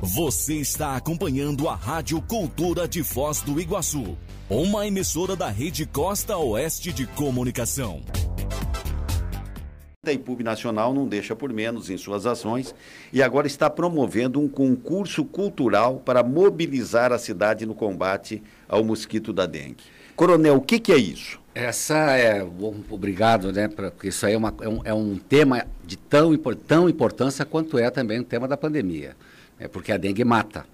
Você está acompanhando a Rádio Cultura de Foz do Iguaçu, uma emissora da Rede Costa Oeste de Comunicação. A IPUB Nacional não deixa por menos em suas ações e agora está promovendo um concurso cultural para mobilizar a cidade no combate ao mosquito da dengue. Coronel, o que, que é isso? Essa é. Bom, obrigado, né? Porque isso aí é, uma, é, um, é um tema de tão, tão importância quanto é também o tema da pandemia é porque a dengue mata.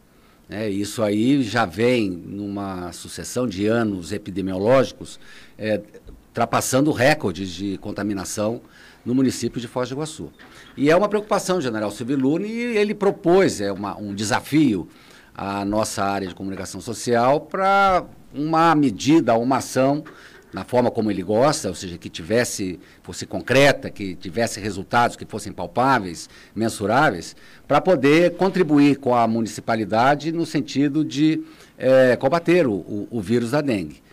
É, isso aí já vem numa sucessão de anos epidemiológicos, é, ultrapassando recordes de contaminação no município de Foz do Iguaçu. E é uma preocupação, General Civilune, e ele propôs é uma, um desafio à nossa área de comunicação social para uma medida, uma ação na forma como ele gosta, ou seja, que tivesse, fosse concreta, que tivesse resultados que fossem palpáveis, mensuráveis, para poder contribuir com a municipalidade no sentido de é, combater o, o, o vírus da dengue.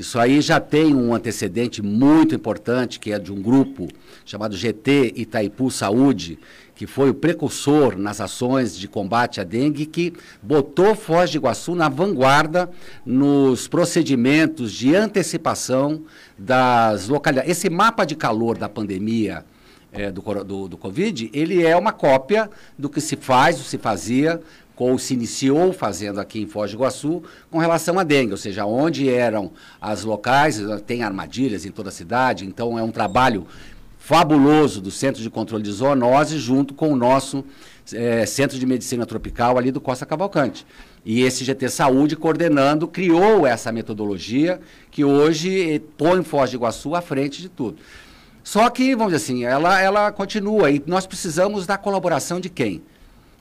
Isso aí já tem um antecedente muito importante, que é de um grupo chamado GT Itaipu Saúde, que foi o precursor nas ações de combate à dengue, que botou Foz de Iguaçu na vanguarda nos procedimentos de antecipação das localidades. Esse mapa de calor da pandemia é, do, do, do Covid, ele é uma cópia do que se faz, que se fazia ou se iniciou fazendo aqui em Foz do Iguaçu com relação à dengue, ou seja, onde eram as locais, tem armadilhas em toda a cidade, então é um trabalho fabuloso do Centro de Controle de Zoonose junto com o nosso é, Centro de Medicina Tropical ali do Costa Cavalcante. E esse GT Saúde, coordenando, criou essa metodologia que hoje põe Foz do Iguaçu à frente de tudo. Só que, vamos dizer assim, ela, ela continua e nós precisamos da colaboração de quem?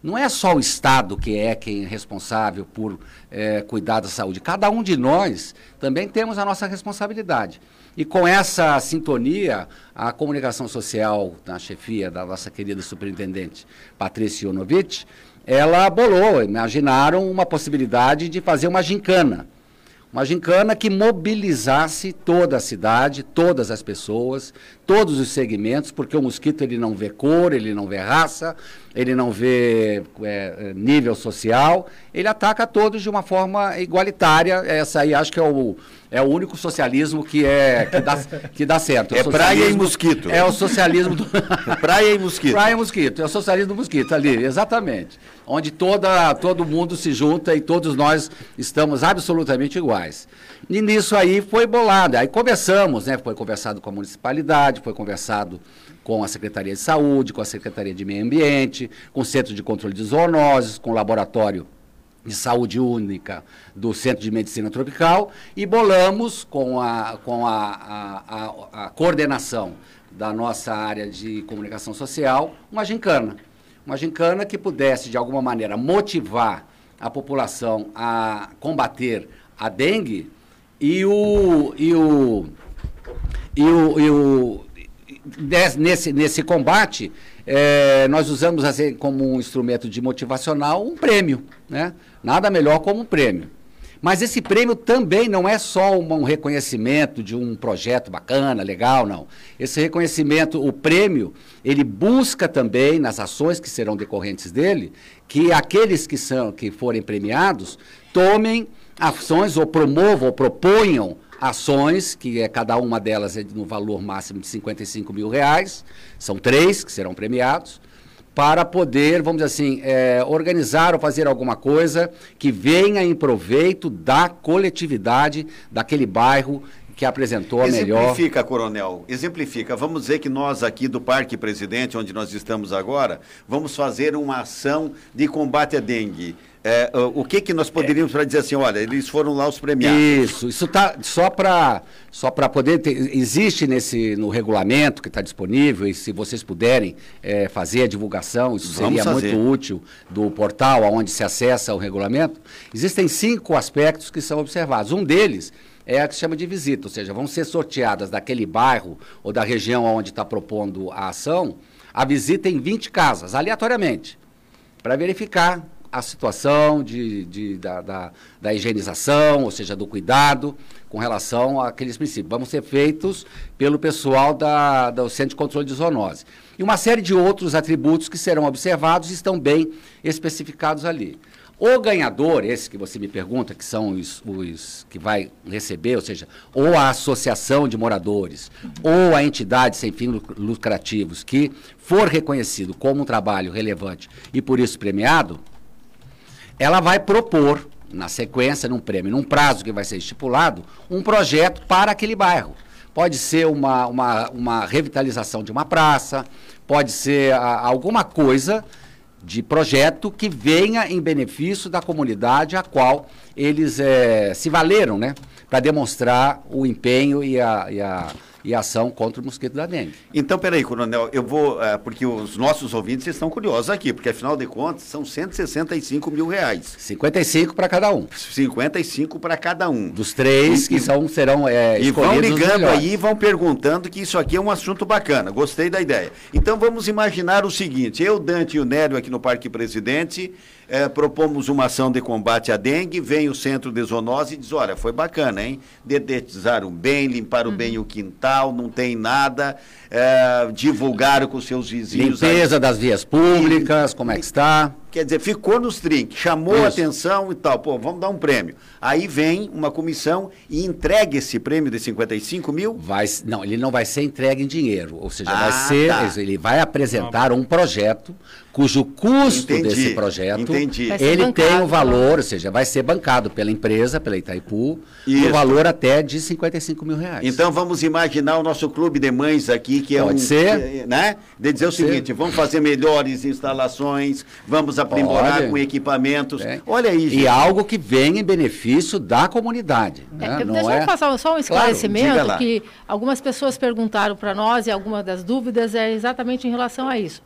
Não é só o Estado que é quem é responsável por é, cuidar da saúde. Cada um de nós também temos a nossa responsabilidade. E com essa sintonia, a comunicação social, na chefia da nossa querida superintendente Patrícia Ionovitch, ela bolou, imaginaram uma possibilidade de fazer uma gincana. Uma gincana que mobilizasse toda a cidade, todas as pessoas, todos os segmentos, porque o mosquito ele não vê cor, ele não vê raça, ele não vê é, nível social, ele ataca todos de uma forma igualitária. Essa aí acho que é o, é o único socialismo que, é, que, dá, que dá certo. É praia e mosquito. É o socialismo do... praia e mosquito. Praia e mosquito, é o socialismo do mosquito ali, exatamente. Onde toda, todo mundo se junta e todos nós estamos absolutamente iguais. E nisso aí foi bolado. Aí conversamos, né? Foi conversado com a municipalidade, foi conversado com a Secretaria de Saúde, com a Secretaria de Meio Ambiente, com o Centro de Controle de Zoonoses, com o Laboratório de Saúde Única do Centro de Medicina Tropical e bolamos com a, com a, a, a, a coordenação da nossa área de comunicação social uma gincana. Uma gincana que pudesse, de alguma maneira, motivar a população a combater a dengue e o, e o, e o, e o nesse, nesse combate, é, nós usamos assim, como um instrumento de motivacional um prêmio, né? Nada melhor como um prêmio. Mas esse prêmio também não é só um reconhecimento de um projeto bacana, legal, não. Esse reconhecimento, o prêmio, ele busca também, nas ações que serão decorrentes dele, que aqueles que, são, que forem premiados tomem ações ou promovam ou proponham ações, que é cada uma delas é no valor máximo de 55 mil reais, são três que serão premiados, para poder, vamos dizer assim, é, organizar ou fazer alguma coisa que venha em proveito da coletividade daquele bairro que apresentou a melhor. Exemplifica, coronel, exemplifica. Vamos dizer que nós aqui do Parque Presidente, onde nós estamos agora, vamos fazer uma ação de combate à dengue. É, o que, que nós poderíamos para dizer assim, olha, eles foram lá os premiados. Isso, isso tá só para só para poder ter, existe nesse no regulamento que está disponível e se vocês puderem é, fazer a divulgação, isso seria muito útil do portal aonde se acessa o regulamento. Existem cinco aspectos que são observados. Um deles é a que se chama de visita, ou seja, vão ser sorteadas daquele bairro ou da região onde está propondo a ação, a visita em 20 casas, aleatoriamente, para verificar a situação de, de da, da, da, higienização, ou seja, do cuidado com relação àqueles princípios. Vão ser feitos pelo pessoal da, do Centro de Controle de Zoonose. E uma série de outros atributos que serão observados estão bem especificados ali. O ganhador, esse que você me pergunta, que são os, os, que vai receber, ou seja, ou a associação de moradores, ou a entidade sem fins lucrativos que for reconhecido como um trabalho relevante e por isso premiado, ela vai propor, na sequência, num prêmio, num prazo que vai ser estipulado, um projeto para aquele bairro. Pode ser uma, uma, uma revitalização de uma praça, pode ser a, alguma coisa de projeto que venha em benefício da comunidade a qual eles é, se valeram, né? Para demonstrar o empenho e a, e a e ação contra o mosquito da dengue. Então, peraí, coronel, eu vou, é, porque os nossos ouvintes estão curiosos aqui, porque afinal de contas são 165 mil reais. 55 para cada um. 55 para cada um. Dos três e, que são, serão é, E vão ligando aí, vão perguntando que isso aqui é um assunto bacana, gostei da ideia. Então vamos imaginar o seguinte, eu, Dante e o Nélio aqui no Parque Presidente, é, propomos uma ação de combate à dengue, vem o centro de zoonose e diz, olha, foi bacana, hein? Dedetizaram bem, limparam uhum. bem o quintal, não tem nada, é, divulgaram com seus vizinhos. Limpeza aí. das vias públicas, como é que está? Quer dizer, ficou nos trinques, chamou Isso. a atenção e tal, pô, vamos dar um prêmio. Aí vem uma comissão e entrega esse prêmio de 55 mil? Vai, não, ele não vai ser entregue em dinheiro, ou seja, ah, vai ser, tá. ele vai apresentar um projeto cujo custo entendi, desse projeto, entendi. ele bancado, tem o valor, ou seja, vai ser bancado pela empresa, pela Itaipu, o valor até de 55 mil reais. Então vamos imaginar o nosso clube de mães aqui, que é Pode um... ser. Né? De dizer Pode o seguinte, ser. vamos fazer melhores instalações, vamos aprimorar Pode. com equipamentos. É. Olha aí, gente. E algo que vem em benefício da comunidade. É, né? Deixa é... eu passar só um esclarecimento, claro, que algumas pessoas perguntaram para nós e algumas das dúvidas é exatamente em relação a isso.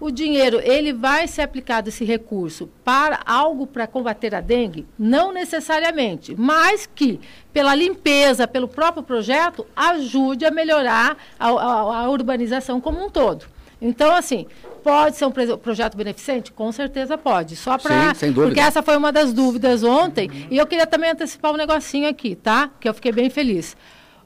O dinheiro, ele vai ser aplicado esse recurso para algo para combater a dengue? Não necessariamente, mas que pela limpeza, pelo próprio projeto, ajude a melhorar a, a, a urbanização como um todo. Então, assim, pode ser um projeto beneficente? Com certeza pode. Só para. Porque essa foi uma das dúvidas ontem. E eu queria também antecipar um negocinho aqui, tá? Que eu fiquei bem feliz.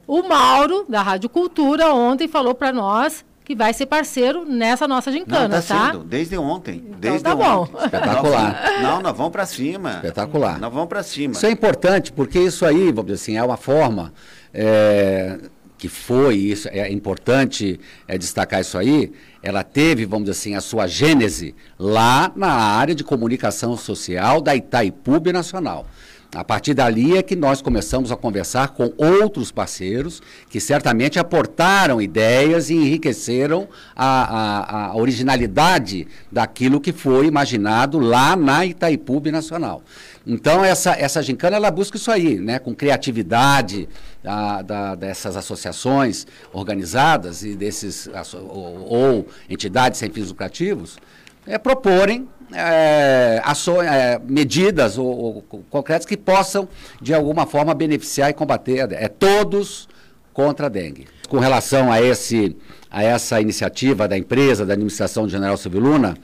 O Mauro, da Rádio Cultura, ontem falou para nós que vai ser parceiro nessa nossa gincana, não, tá? tá? Sendo, desde ontem. Então desde tá bom. Ontem. Espetacular. Não, nós vamos para cima. Espetacular. Nós vamos para cima. Isso é importante, porque isso aí, vamos dizer assim, é uma forma é, que foi, isso é importante é, destacar isso aí, ela teve, vamos dizer assim, a sua gênese lá na área de comunicação social da Itaipu Nacional. A partir dali é que nós começamos a conversar com outros parceiros que certamente aportaram ideias e enriqueceram a, a, a originalidade daquilo que foi imaginado lá na Itaipu Nacional. Então, essa, essa gincana, ela busca isso aí, né? com criatividade a, da, dessas associações organizadas e desses, ou, ou entidades sem fins lucrativos, é, proporem é, é, medidas ou, ou, concretas que possam, de alguma forma, beneficiar e combater é, todos contra a dengue. Com relação a, esse, a essa iniciativa da empresa, da administração do General Silvio Luna,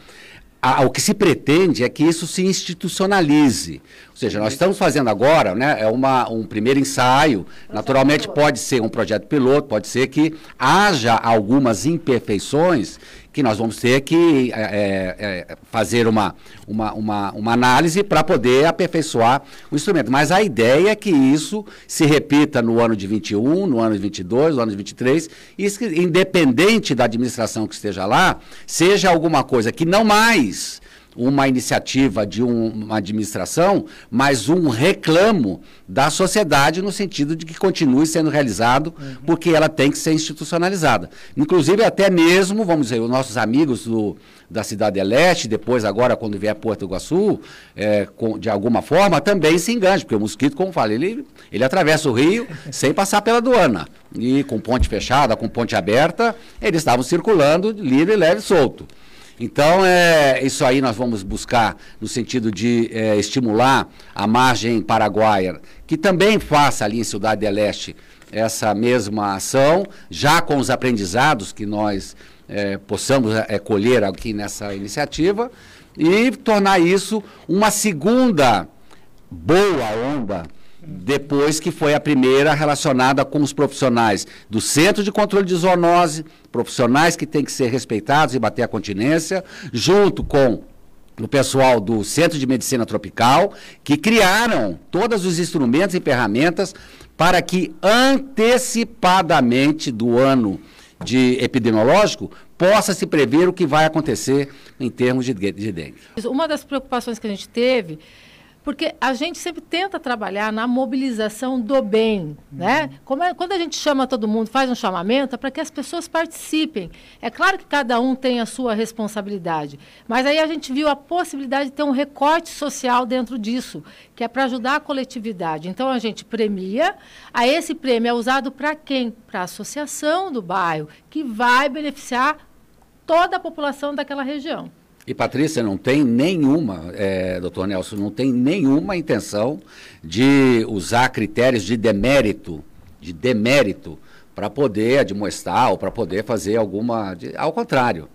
a, o que se pretende é que isso se institucionalize. Ou seja, nós estamos fazendo agora né, é uma, um primeiro ensaio. Naturalmente, pode ser um projeto piloto, pode ser que haja algumas imperfeições que nós vamos ter que é, é, é, fazer uma, uma, uma, uma análise para poder aperfeiçoar o instrumento. Mas a ideia é que isso se repita no ano de 21, no ano de 22, no ano de 23, e que, independente da administração que esteja lá, seja alguma coisa que não mais uma iniciativa de um, uma administração, mas um reclamo da sociedade no sentido de que continue sendo realizado, uhum. porque ela tem que ser institucionalizada. Inclusive, até mesmo, vamos dizer, os nossos amigos do, da Cidade Leste, depois agora quando vier Porto Iguaçu, é, com, de alguma forma, também se enganche, porque o mosquito, como falei, ele, ele atravessa o rio sem passar pela aduana. E com ponte fechada, com ponte aberta, eles estavam circulando livre, leve e solto. Então, é, isso aí nós vamos buscar no sentido de é, estimular a margem paraguaia, que também faça ali em Cidade de Leste essa mesma ação, já com os aprendizados que nós é, possamos é, colher aqui nessa iniciativa. e tornar isso uma segunda boa onda depois que foi a primeira relacionada com os profissionais do Centro de Controle de Zoonose, profissionais que têm que ser respeitados e bater a continência, junto com o pessoal do Centro de Medicina Tropical, que criaram todos os instrumentos e ferramentas para que antecipadamente do ano de epidemiológico possa se prever o que vai acontecer em termos de, de dengue. Uma das preocupações que a gente teve porque a gente sempre tenta trabalhar na mobilização do bem, né? uhum. né? Como é, quando a gente chama todo mundo, faz um chamamento, é para que as pessoas participem. É claro que cada um tem a sua responsabilidade, mas aí a gente viu a possibilidade de ter um recorte social dentro disso, que é para ajudar a coletividade. Então a gente premia, a esse prêmio é usado para quem? Para a associação do bairro, que vai beneficiar toda a população daquela região. E Patrícia não tem nenhuma, é, doutor Nelson, não tem nenhuma intenção de usar critérios de demérito, de demérito, para poder admoestar ou para poder fazer alguma. De, ao contrário,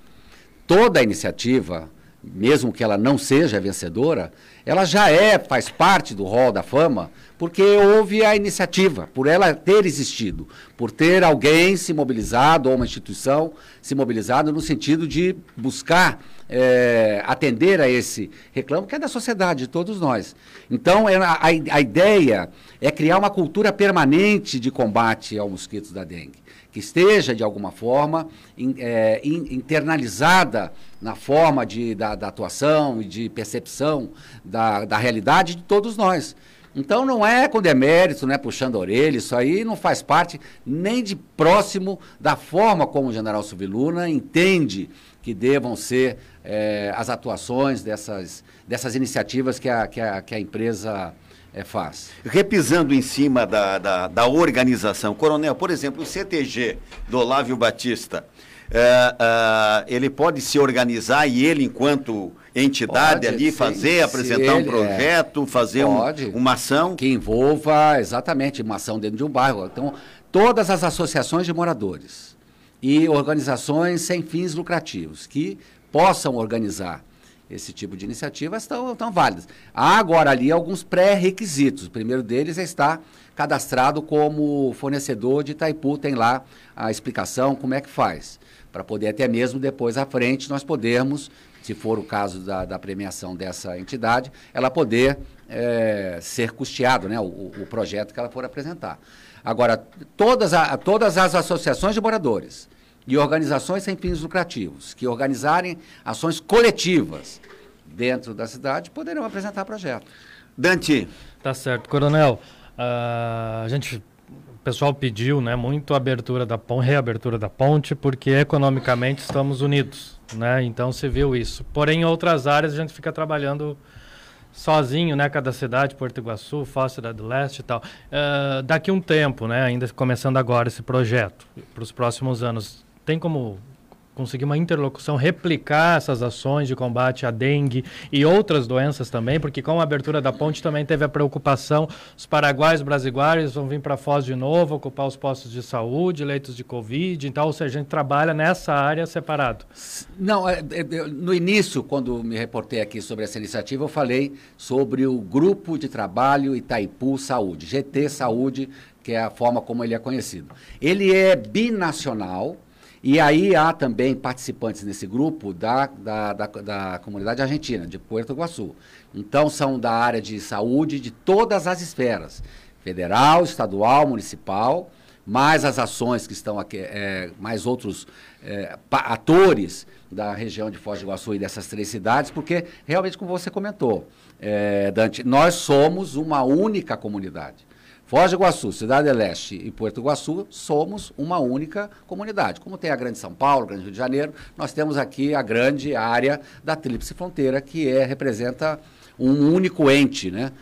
toda iniciativa, mesmo que ela não seja vencedora, ela já é, faz parte do rol da fama, porque houve a iniciativa, por ela ter existido, por ter alguém se mobilizado, ou uma instituição se mobilizado no sentido de buscar é, atender a esse reclamo, que é da sociedade, de todos nós. Então, é, a, a ideia é criar uma cultura permanente de combate ao mosquito da dengue, que esteja, de alguma forma, in, é, in, internalizada na forma de, da, da, atuação e de percepção da, da realidade de todos nós. Então não é com demérito, não é puxando a orelha, isso aí não faz parte nem de próximo da forma como o general Subiluna entende que devam ser é, as atuações dessas, dessas iniciativas que a, que a, que a empresa é, faz. Repisando em cima da, da, da, organização, Coronel, por exemplo, o CTG do Olávio Batista, é, é, ele pode se organizar e ele, enquanto entidade pode, ali, sim, fazer, apresentar um é. projeto, fazer um, uma ação? Que envolva exatamente uma ação dentro de um bairro. Então, todas as associações de moradores e organizações sem fins lucrativos que possam organizar esse tipo de iniciativas estão, estão válidas. Há agora ali alguns pré-requisitos. O primeiro deles é estar cadastrado como fornecedor de Itaipu, tem lá a explicação como é que faz, para poder até mesmo depois à frente nós podermos, se for o caso da, da premiação dessa entidade, ela poder é, ser custeado, né, o, o projeto que ela for apresentar. Agora, todas, a, todas as associações de moradores, e organizações sem fins lucrativos, que organizarem ações coletivas dentro da cidade, poderão apresentar projeto. Dante. Tá certo. Coronel, uh, a gente pessoal pediu né, muito a abertura da ponte, reabertura da ponte, porque economicamente estamos unidos. Né? Então se viu isso. Porém, em outras áreas a gente fica trabalhando sozinho, né? Cada cidade, Porto Iguaçu, Foz, do Leste e tal. Uh, daqui um tempo, né? Ainda começando agora esse projeto, para os próximos anos, tem como conseguir uma interlocução, replicar essas ações de combate à dengue e outras doenças também, porque com a abertura da ponte também teve a preocupação, os paraguaios brasileiros vão vir para Foz de novo, ocupar os postos de saúde, leitos de Covid, então, ou seja, a gente trabalha nessa área separado. Não, é, é, no início, quando me reportei aqui sobre essa iniciativa, eu falei sobre o Grupo de Trabalho Itaipu Saúde, GT Saúde, que é a forma como ele é conhecido. Ele é binacional, e aí há também participantes nesse grupo da, da, da, da comunidade argentina, de Puerto Iguaçu. Então, são da área de saúde de todas as esferas, federal, estadual, municipal, mais as ações que estão aqui, é, mais outros é, atores da região de Foz do Iguaçu e dessas três cidades, porque realmente, como você comentou, é, Dante, nós somos uma única comunidade. Foz do Iguaçu, Cidade Leste e Porto Iguaçu somos uma única comunidade. Como tem a Grande São Paulo, Grande Rio de Janeiro, nós temos aqui a grande área da Tríplice Fronteira, que é, representa um único ente, né?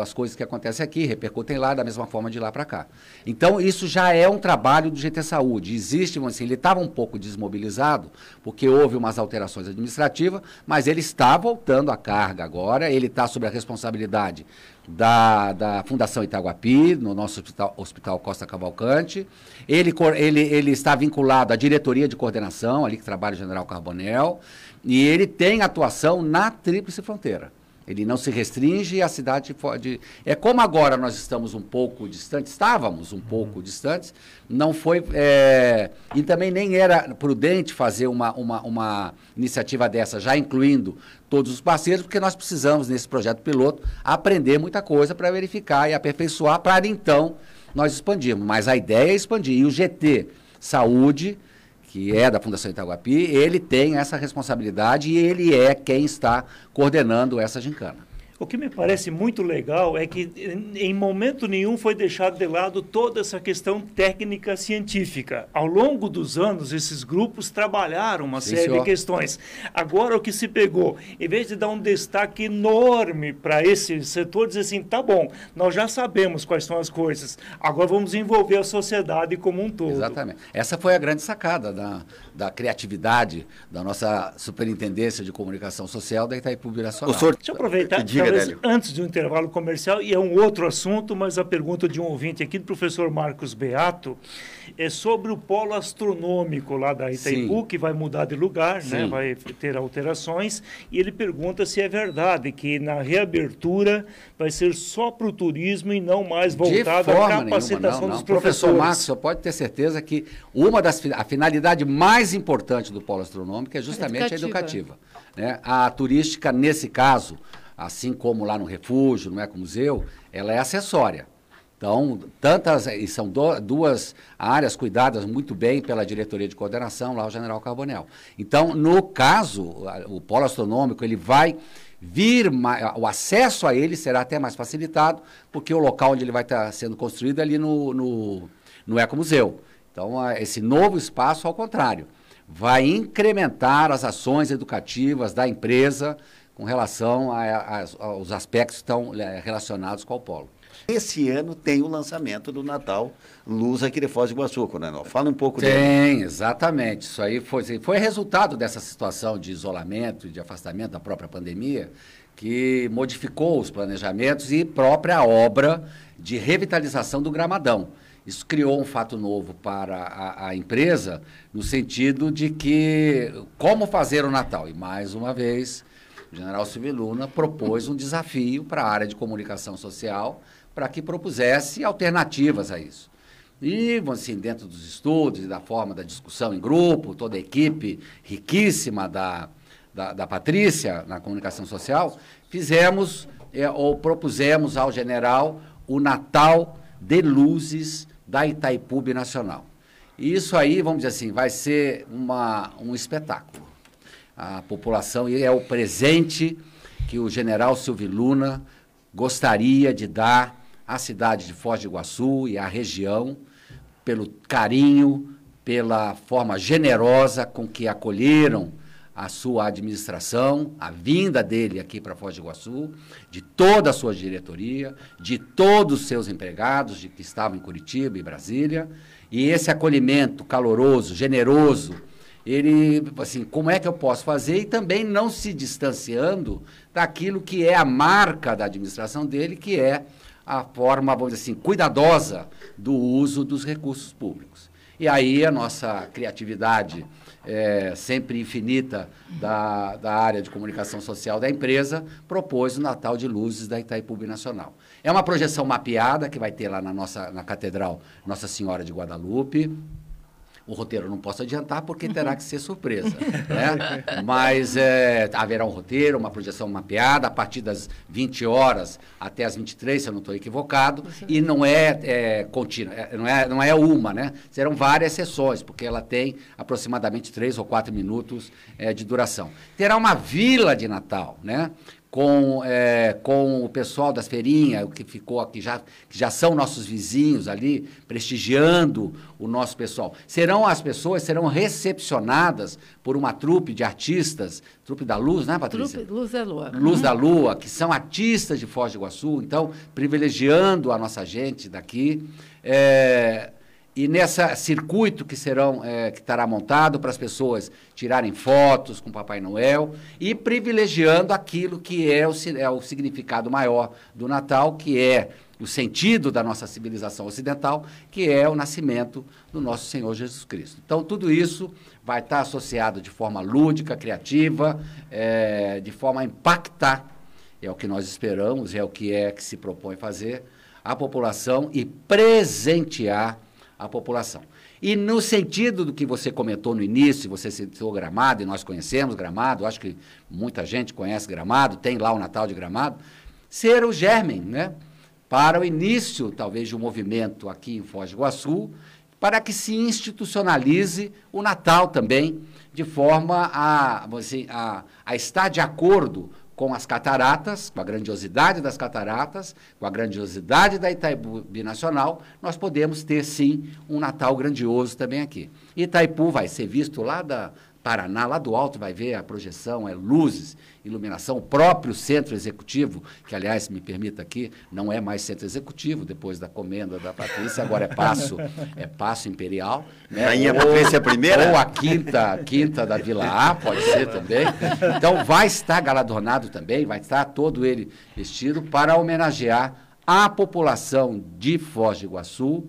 As coisas que acontecem aqui repercutem lá da mesma forma de lá para cá. Então, isso já é um trabalho do GT Saúde. Existe, assim, ele estava um pouco desmobilizado, porque houve umas alterações administrativas, mas ele está voltando à carga agora, ele está sob a responsabilidade da, da Fundação Itaguapi, no nosso hospital, hospital Costa Cavalcante. Ele, ele, ele está vinculado à diretoria de coordenação, ali que trabalha o General Carbonel, e ele tem atuação na Tríplice Fronteira. Ele não se restringe à cidade pode. É como agora nós estamos um pouco distantes, estávamos um pouco uhum. distantes, não foi. É, e também nem era prudente fazer uma, uma, uma iniciativa dessa, já incluindo todos os parceiros, porque nós precisamos, nesse projeto piloto, aprender muita coisa para verificar e aperfeiçoar, para então nós expandirmos. Mas a ideia é expandir. E o GT Saúde que é da Fundação Itaguapi, ele tem essa responsabilidade e ele é quem está coordenando essa gincana. O que me parece muito legal é que em momento nenhum foi deixado de lado toda essa questão técnica científica. Ao longo dos anos, esses grupos trabalharam uma Sim, série senhor. de questões. Agora, o que se pegou, em vez de dar um destaque enorme para esse setor, dizer assim: tá bom, nós já sabemos quais são as coisas, agora vamos envolver a sociedade como um todo. Exatamente. Essa foi a grande sacada da, da criatividade da nossa Superintendência de Comunicação Social da Itaipu Nacional. Deixa eu aproveitar. Diga, talvez antes do intervalo comercial, e é um outro assunto, mas a pergunta de um ouvinte aqui, do professor Marcos Beato, é sobre o polo astronômico lá da Itaipu, Sim. que vai mudar de lugar, né? vai ter alterações, e ele pergunta se é verdade que na reabertura vai ser só para o turismo e não mais voltado à capacitação não, não. dos professores. Professor Marcos, você pode ter certeza que uma das a finalidade mais importante do polo astronômico é justamente educativa. a educativa. Né? A turística, nesse caso, assim como lá no refúgio, no Ecomuseu, ela é acessória. Então, tantas, e são do, duas áreas cuidadas muito bem pela diretoria de coordenação, lá o General Carbonel. Então, no caso, o polo astronômico, ele vai vir, o acesso a ele será até mais facilitado, porque o local onde ele vai estar sendo construído é ali no, no, no Ecomuseu. Então, esse novo espaço, ao contrário, vai incrementar as ações educativas da empresa, com relação a, a, aos aspectos que estão é, relacionados com o polo. Esse ano tem o lançamento do Natal Luz aqui de Foz do Iguaçu, Coronel. Fala um pouco tem, dele. Tem, exatamente. Isso aí foi, foi resultado dessa situação de isolamento e de afastamento da própria pandemia, que modificou os planejamentos e própria obra de revitalização do Gramadão. Isso criou um fato novo para a, a, empresa, no sentido de que como fazer o Natal. E mais uma vez, o general Silvio Luna propôs um desafio para a área de comunicação social para que propusesse alternativas a isso. E, assim, dentro dos estudos e da forma da discussão em grupo, toda a equipe riquíssima da, da, da Patrícia na comunicação social, fizemos é, ou propusemos ao general o Natal de Luzes da Itaipu Nacional. E isso aí, vamos dizer assim, vai ser uma, um espetáculo a população e é o presente que o general Silvio Luna gostaria de dar à cidade de Foz do Iguaçu e à região pelo carinho, pela forma generosa com que acolheram a sua administração, a vinda dele aqui para Foz do Iguaçu, de toda a sua diretoria, de todos os seus empregados de que estavam em Curitiba e Brasília, e esse acolhimento caloroso, generoso, ele, assim, como é que eu posso fazer e também não se distanciando daquilo que é a marca da administração dele, que é a forma, vamos dizer assim, cuidadosa do uso dos recursos públicos. E aí a nossa criatividade é, sempre infinita da, da área de comunicação social da empresa propôs o Natal de Luzes da Itaipu Nacional. É uma projeção mapeada que vai ter lá na nossa na Catedral Nossa Senhora de Guadalupe, o roteiro não posso adiantar porque terá que ser surpresa. né? Mas é, haverá um roteiro, uma projeção mapeada a partir das 20 horas até as 23, se eu não estou equivocado, e não é, é contínua, é, não, é, não é uma, né? Serão várias sessões, porque ela tem aproximadamente 3 ou 4 minutos é, de duração. Terá uma vila de Natal, né? Com, é, com o pessoal das feirinhas, que ficou aqui, já, que já são nossos vizinhos ali, prestigiando o nosso pessoal. Serão as pessoas, serão recepcionadas por uma trupe de artistas, trupe da Luz, né, Patrícia? Trupe Luz da Lua. Luz uhum. da Lua, que são artistas de Foz do Iguaçu, então, privilegiando a nossa gente daqui. É, e nesse circuito que serão é, que estará montado para as pessoas tirarem fotos com Papai Noel e privilegiando aquilo que é o, é o significado maior do Natal, que é o sentido da nossa civilização ocidental, que é o nascimento do nosso Senhor Jesus Cristo. Então, tudo isso vai estar associado de forma lúdica, criativa, é, de forma a impactar, é o que nós esperamos, é o que é que se propõe fazer, a população e presentear a população. E no sentido do que você comentou no início, você citou Gramado, e nós conhecemos Gramado, acho que muita gente conhece Gramado, tem lá o Natal de Gramado, ser o germen, né? Para o início, talvez, de um movimento aqui em Foz do Iguaçu, para que se institucionalize o Natal também, de forma a, assim, a, a estar de acordo com as cataratas, com a grandiosidade das cataratas, com a grandiosidade da Itaipu Binacional, nós podemos ter sim um Natal grandioso também aqui. Itaipu vai ser visto lá da, Paraná, lá do alto, vai ver a projeção, é luzes, iluminação, o próprio centro executivo, que, aliás, me permita aqui, não é mais centro executivo, depois da comenda da Patrícia, agora é passo, é passo imperial. Né? Rainha Patrícia primeira? Ou a quinta, quinta da Vila A, pode ser também. Então, vai estar galardonado também, vai estar todo ele vestido para homenagear a população de Foz do Iguaçu,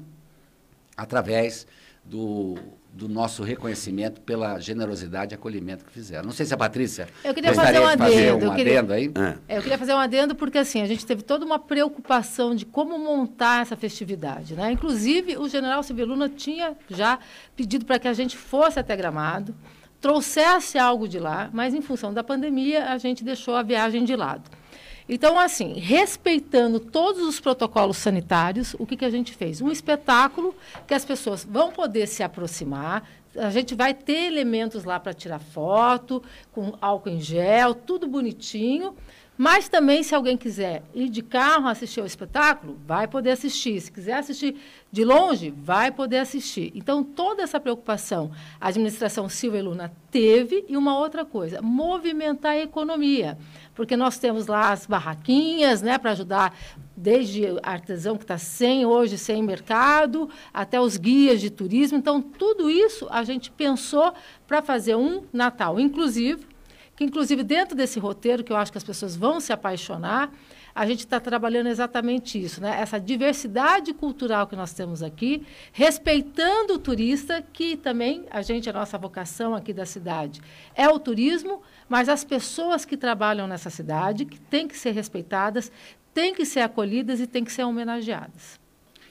através do do nosso reconhecimento pela generosidade e acolhimento que fizeram. Não sei se a Patrícia eu queria fazer um adendo, fazer um eu queria, adendo aí. É, eu queria fazer um adendo porque assim a gente teve toda uma preocupação de como montar essa festividade, né? Inclusive o General Civiluna tinha já pedido para que a gente fosse até Gramado, trouxesse algo de lá, mas em função da pandemia a gente deixou a viagem de lado. Então, assim, respeitando todos os protocolos sanitários, o que, que a gente fez? Um espetáculo que as pessoas vão poder se aproximar. A gente vai ter elementos lá para tirar foto, com álcool em gel, tudo bonitinho. Mas também, se alguém quiser ir de carro assistir ao espetáculo, vai poder assistir. Se quiser assistir de longe, vai poder assistir. Então, toda essa preocupação a administração Silva e Luna teve. E uma outra coisa, movimentar a economia. Porque nós temos lá as barraquinhas, né, para ajudar desde artesão que está sem hoje, sem mercado, até os guias de turismo. Então, tudo isso a gente pensou para fazer um Natal inclusivo, que inclusive dentro desse roteiro, que eu acho que as pessoas vão se apaixonar, a gente está trabalhando exatamente isso, né? essa diversidade cultural que nós temos aqui, respeitando o turista, que também a gente, a nossa vocação aqui da cidade é o turismo, mas as pessoas que trabalham nessa cidade, que têm que ser respeitadas, têm que ser acolhidas e têm que ser homenageadas.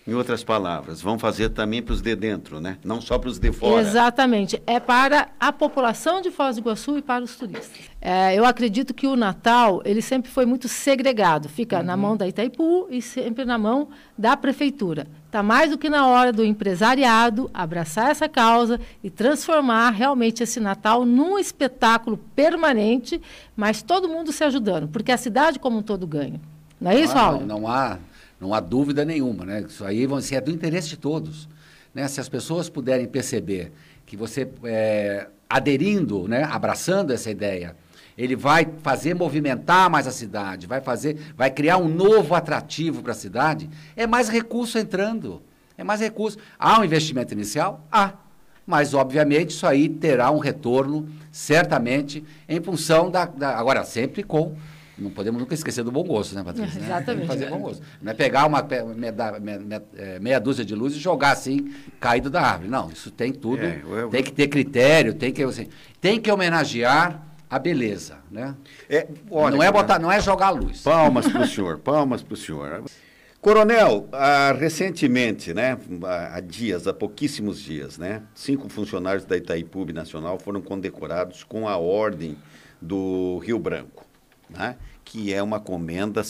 Em outras palavras, vão fazer também para os de dentro, né? Não só para os de fora. Exatamente. É para a população de Foz do Iguaçu e para os turistas. É, eu acredito que o Natal, ele sempre foi muito segregado. Fica uhum. na mão da Itaipu e sempre na mão da prefeitura. Está mais do que na hora do empresariado abraçar essa causa e transformar realmente esse Natal num espetáculo permanente, mas todo mundo se ajudando, porque a cidade como um todo ganha. Não é isso, Paulo? Não, não há não há dúvida nenhuma, né? Isso aí assim, é do interesse de todos. Né? Se as pessoas puderem perceber que você, é, aderindo, né, abraçando essa ideia, ele vai fazer movimentar mais a cidade, vai fazer, vai criar um novo atrativo para a cidade, é mais recurso entrando, é mais recurso. Há um investimento inicial? Há. Mas, obviamente, isso aí terá um retorno, certamente, em função da, da agora, sempre com não podemos nunca esquecer do bom gosto, né, Patrícia? É, exatamente. fazer bom gosto. Não é pegar uma meia, meia, é, meia, dúzia de luzes e jogar assim, caído da árvore. Não, isso tem tudo. É, eu, eu... Tem que ter critério, tem que, assim, tem que homenagear a beleza, né? É, olha, não é botar, não é jogar a luz. Palmas para o senhor, palmas para o senhor. Coronel, ah, recentemente, né, há dias, há pouquíssimos dias, né, cinco funcionários da Itaipu Nacional foram condecorados com a Ordem do Rio Branco né? que é uma comenda,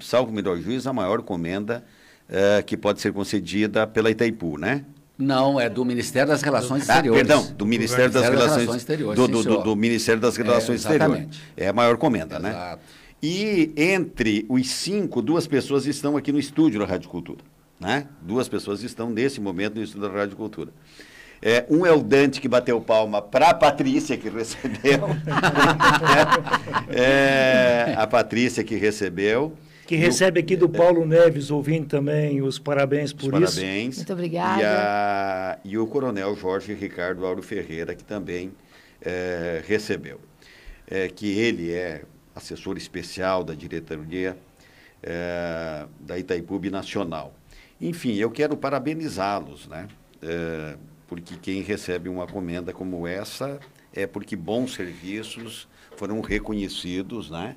salvo melhor juízo, a maior comenda uh, que pode ser concedida pela Itaipu, né? Não, é do Ministério das Relações ah, Exteriores. Perdão, do Ministério, das, Relações, Exteriores. Do, do, do, do, Ministério das Relações é, Exteriores. É a maior comenda, né? Exato. né? E entre os cinco, duas pessoas estão aqui no estúdio da Rádio Cultura. Né? Duas pessoas estão nesse momento no estúdio da Rádio Cultura. É, um é o Dante que bateu palma para a Patrícia que recebeu. é, a Patrícia que recebeu. Que recebe aqui do Paulo Neves, ouvindo também os parabéns por os isso. Parabéns. Muito obrigada. E, a, e, o Coronel Jorge Ricardo Auro Ferreira, que também é, recebeu. É, que ele é assessor especial da diretoria é, da Itaipu Nacional. Enfim, eu quero parabenizá-los, né? Porque quem recebe uma comenda como essa é porque bons serviços foram reconhecidos, né?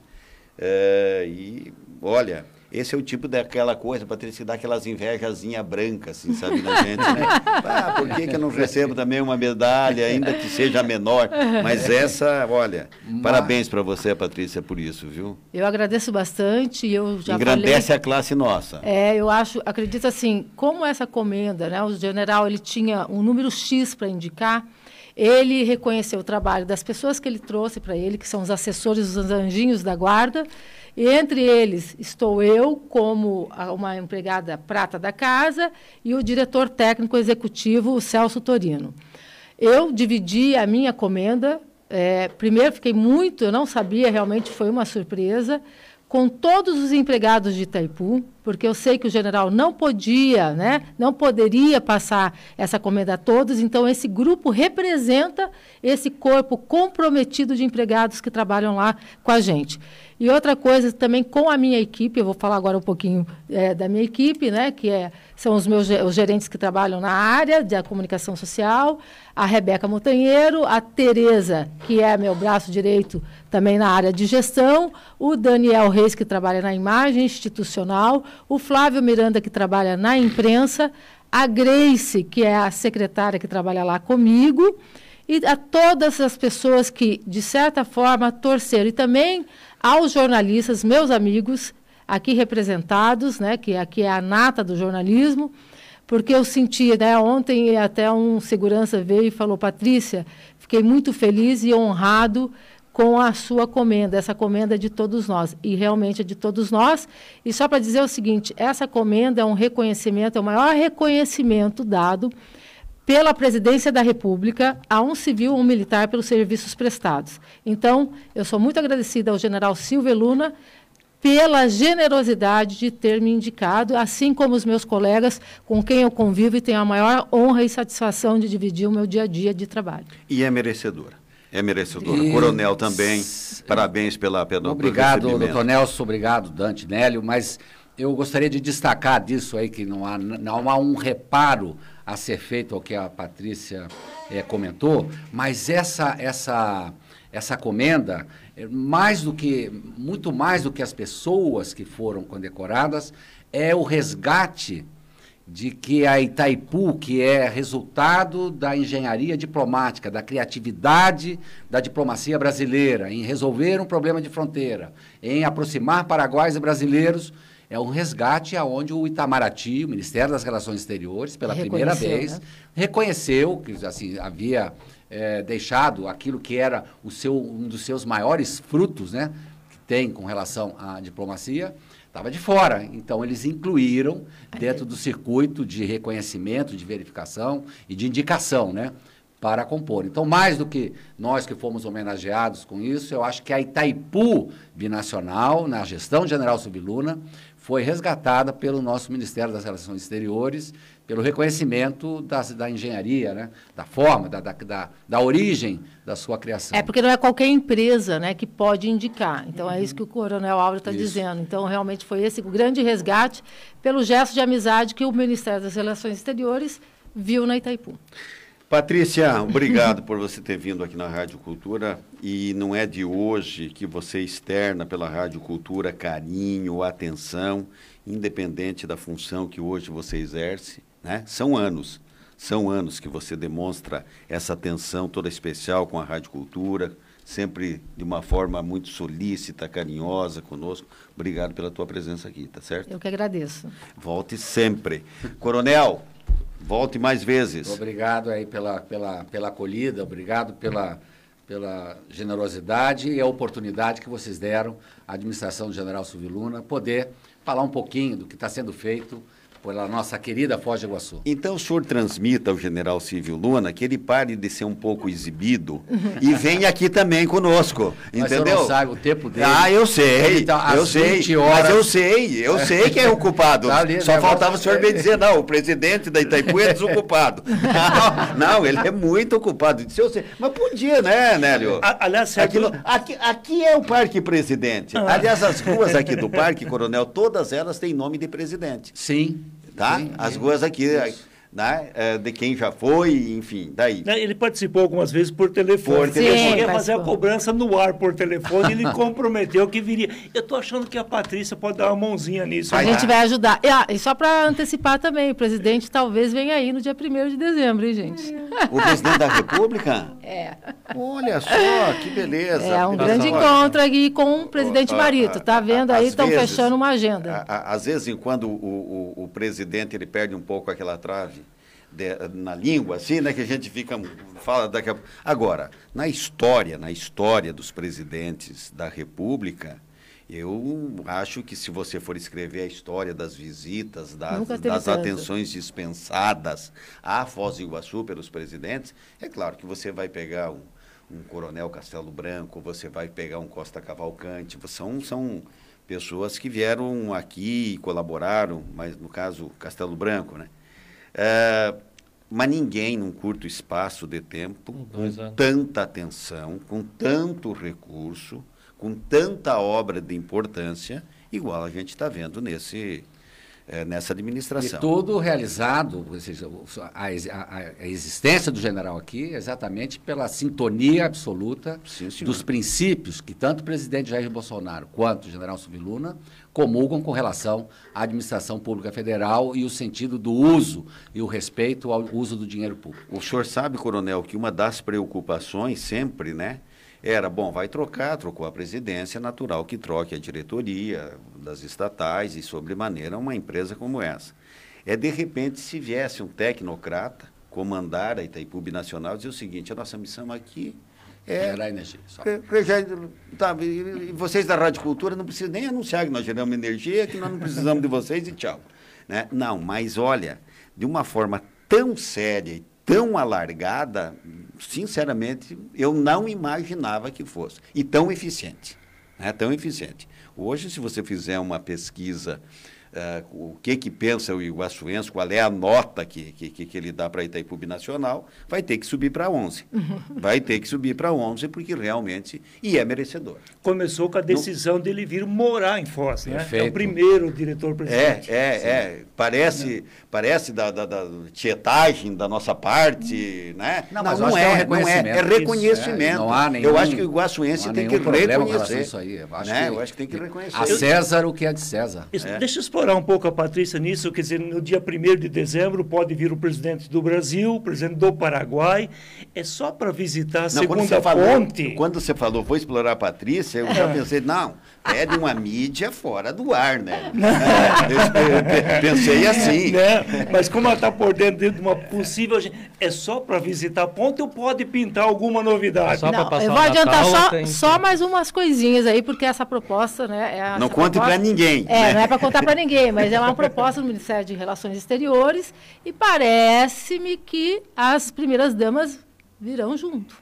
É, e, olha, esse é o tipo daquela coisa, Patrícia, que dá aquelas invejazinha brancas, assim, sabe, na gente, né? Ah, por que, que eu não recebo também uma medalha, ainda que seja menor? Mas essa, olha, Mas... parabéns para você, Patrícia, por isso, viu? Eu agradeço bastante e eu já Engrandece falei... a classe nossa. É, eu acho, acredito assim, como essa comenda, né, o general, ele tinha um número X para indicar, ele reconheceu o trabalho das pessoas que ele trouxe para ele, que são os assessores, os anjinhos da guarda. E entre eles estou eu, como uma empregada prata da casa, e o diretor técnico executivo, o Celso Torino. Eu dividi a minha comenda. É, primeiro, fiquei muito, eu não sabia, realmente foi uma surpresa com todos os empregados de Itaipu, porque eu sei que o general não podia, né, não poderia passar essa comenda a todos, então esse grupo representa esse corpo comprometido de empregados que trabalham lá com a gente. E outra coisa também com a minha equipe, eu vou falar agora um pouquinho é, da minha equipe, né, que é, são os meus os gerentes que trabalham na área da comunicação social, a Rebeca Montanheiro, a Tereza, que é meu braço direito também na área de gestão, o Daniel Reis, que trabalha na imagem institucional, o Flávio Miranda, que trabalha na imprensa, a Grace, que é a secretária que trabalha lá comigo, e a todas as pessoas que, de certa forma, torceram. E também aos jornalistas, meus amigos, aqui representados, né, que aqui é a nata do jornalismo, porque eu senti, né, ontem até um segurança veio e falou, Patrícia, fiquei muito feliz e honrado com a sua comenda, essa comenda é de todos nós, e realmente é de todos nós. E só para dizer o seguinte, essa comenda é um reconhecimento, é o maior reconhecimento dado pela presidência da República a um civil ou um militar pelos serviços prestados. Então, eu sou muito agradecida ao general Silvio Luna pela generosidade de ter me indicado, assim como os meus colegas com quem eu convivo e tenho a maior honra e satisfação de dividir o meu dia a dia de trabalho. E é merecedora. É merecedora. E... Coronel também, parabéns pela, pela Obrigado, doutor Nelson, obrigado, Dante Nélio, mas eu gostaria de destacar disso aí, que não há, não há um reparo a ser feito ao que a Patrícia é, comentou, mas essa, essa, essa comenda, é mais do que, muito mais do que as pessoas que foram condecoradas, é o resgate de que a Itaipu, que é resultado da engenharia diplomática, da criatividade da diplomacia brasileira em resolver um problema de fronteira, em aproximar paraguaios e brasileiros, é um resgate aonde o Itamaraty, o Ministério das Relações Exteriores, pela primeira vez, né? reconheceu que assim havia é, deixado aquilo que era o seu, um dos seus maiores frutos, né, que tem com relação à diplomacia, estava de fora. Então eles incluíram dentro do circuito de reconhecimento, de verificação e de indicação, né? para compor. Então, mais do que nós que fomos homenageados com isso, eu acho que a Itaipu Binacional, na gestão General Subiluna, foi resgatada pelo nosso Ministério das Relações Exteriores, pelo reconhecimento das, da engenharia, né? da forma, da, da, da, da, origem da sua criação. É, porque não é qualquer empresa né, que pode indicar. Então, uhum. é isso que o Coronel Áureo está dizendo. Então, realmente foi esse o grande resgate pelo gesto de amizade que o Ministério das Relações Exteriores viu na Itaipu. Patrícia, obrigado por você ter vindo aqui na Rádio Cultura. E não é de hoje que você externa pela Rádio Cultura carinho, atenção, independente da função que hoje você exerce. Né? São anos, são anos que você demonstra essa atenção toda especial com a Rádio Cultura, sempre de uma forma muito solícita, carinhosa conosco. Obrigado pela tua presença aqui, tá certo? Eu que agradeço. Volte sempre. Coronel, Volte mais vezes. Obrigado aí pela, pela, pela acolhida, obrigado pela, pela generosidade e a oportunidade que vocês deram à administração do general Silvio Luna poder falar um pouquinho do que está sendo feito pela nossa querida Foz do Iguaçu. Então o senhor transmita ao general Civil Luna que ele pare de ser um pouco exibido e venha aqui também conosco, mas entendeu? Mas não sabe o tempo dele. Ah, eu sei, tá eu sei, horas... mas eu sei, eu sei que é ocupado. tá ali, Só faltava o senhor me dizer, não, o presidente da Itaipu é desocupado. não, não, ele é muito ocupado. Disse, eu sei. Mas podia, né, Nélio? aliás, aqui, aqui, aqui, é o Parque Presidente. Ah. Aliás, as ruas aqui do Parque Coronel, todas elas têm nome de presidente. Sim tá? As ruas aqui, né? É, de quem já foi, enfim, daí. Né, ele participou algumas vezes por telefone. Por telefone. Ele queria fazer a cobrança no ar por telefone, ele comprometeu que viria. Eu estou achando que a Patrícia pode dar uma mãozinha nisso. A gente vai ajudar. Ah, e só para antecipar também, o presidente talvez venha aí no dia 1 de dezembro, hein, gente? O presidente da República? É. Olha só, que beleza. É um grande encontro aqui com o presidente Marito. Tá vendo aí? Estão fechando uma agenda. Às vezes, quando o, o, o presidente ele perde um pouco aquela trave, de, na língua, assim, né? Que a gente fica, fala daqui a Agora, na história, na história dos presidentes da República, eu acho que se você for escrever a história das visitas, das, das atenções dispensadas à Foz do Iguaçu pelos presidentes, é claro que você vai pegar um, um Coronel Castelo Branco, você vai pegar um Costa Cavalcante, são, são pessoas que vieram aqui e colaboraram, mas no caso Castelo Branco, né? É, mas ninguém, num curto espaço de tempo, com tanta atenção, com tanto recurso, com tanta obra de importância, igual a gente está vendo nesse, é, nessa administração. E tudo realizado, ou seja, a, a, a, existência do general aqui exatamente pela sintonia absoluta Sim, dos princípios que tanto o presidente Jair Bolsonaro quanto o general Subiluna comulgam com relação à administração pública federal e o sentido do uso e o respeito ao uso do dinheiro público. O senhor sabe, coronel, que uma das preocupações sempre, né, era, bom, vai trocar, trocou a presidência, natural que troque a diretoria das estatais e, sobremaneira, uma empresa como essa. É, de repente, se viesse um tecnocrata comandar a Itaipu Nacional, dizer o seguinte, a nossa missão aqui é, gerar energia. Só. É, tá, e vocês da Rádio Cultura não precisam nem anunciar que nós geramos energia, que nós não precisamos de vocês e tchau. Né? Não, mas olha, de uma forma tão séria e tão alargada, sinceramente, eu não imaginava que fosse. E tão eficiente. Né? Tão eficiente. Hoje, se você fizer uma pesquisa Uh, o que que pensa o iguaçuense, qual é a nota que, que, que ele dá para Itaipu Nacional, vai ter que subir para 11. Uhum. Vai ter que subir para 11, porque realmente, e é merecedor. Começou com a decisão Não... dele vir morar em Foz, né? É o primeiro diretor-presidente. É, é, é. Parece, parece da, da, da, tietagem da nossa parte, né? Não, mas não, não é, é não é, é reconhecimento. Isso, é. Não há nenhum, eu acho que o iguaçuense tem que reconhecer. Isso aí. Eu acho, né? que, eu acho que tem que reconhecer. A César o que é de César. Isso, é. Deixa eu explorar um pouco a Patrícia nisso, quer dizer, no dia 1 de dezembro pode vir o presidente do Brasil, o presidente do Paraguai, é só para visitar a não, segunda quando falou, ponte. Quando você falou, vou explorar a Patrícia, eu é. já pensei, não, pede uma mídia fora do ar, né? É, pensei assim. Né? Mas como ela está por dentro de uma possível... É só para visitar a ponte ou pode pintar alguma novidade? Não, eu vou adiantar Natal, só, só mais umas coisinhas aí, porque essa proposta, né? É não conte para ninguém. É, né? não é para contar para ninguém, mas é uma proposta do Ministério de Relações Exteriores e parece-me que as primeiras damas virão junto.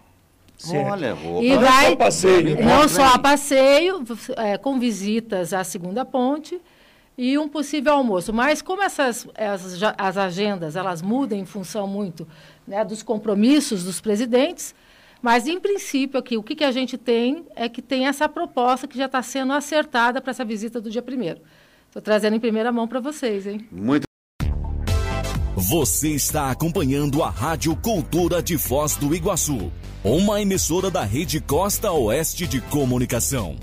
Certo. Olha, roupa. E vai, não só passeio, não só a passeio é, com visitas à segunda ponte e um possível almoço. Mas como essas as, as agendas elas mudam em função muito né, dos compromissos dos presidentes, mas em princípio aqui o que, que a gente tem é que tem essa proposta que já está sendo acertada para essa visita do dia primeiro. Estou trazendo em primeira mão para vocês, hein? Muito. Você está acompanhando a Rádio Cultura de Foz do Iguaçu, uma emissora da Rede Costa Oeste de Comunicação.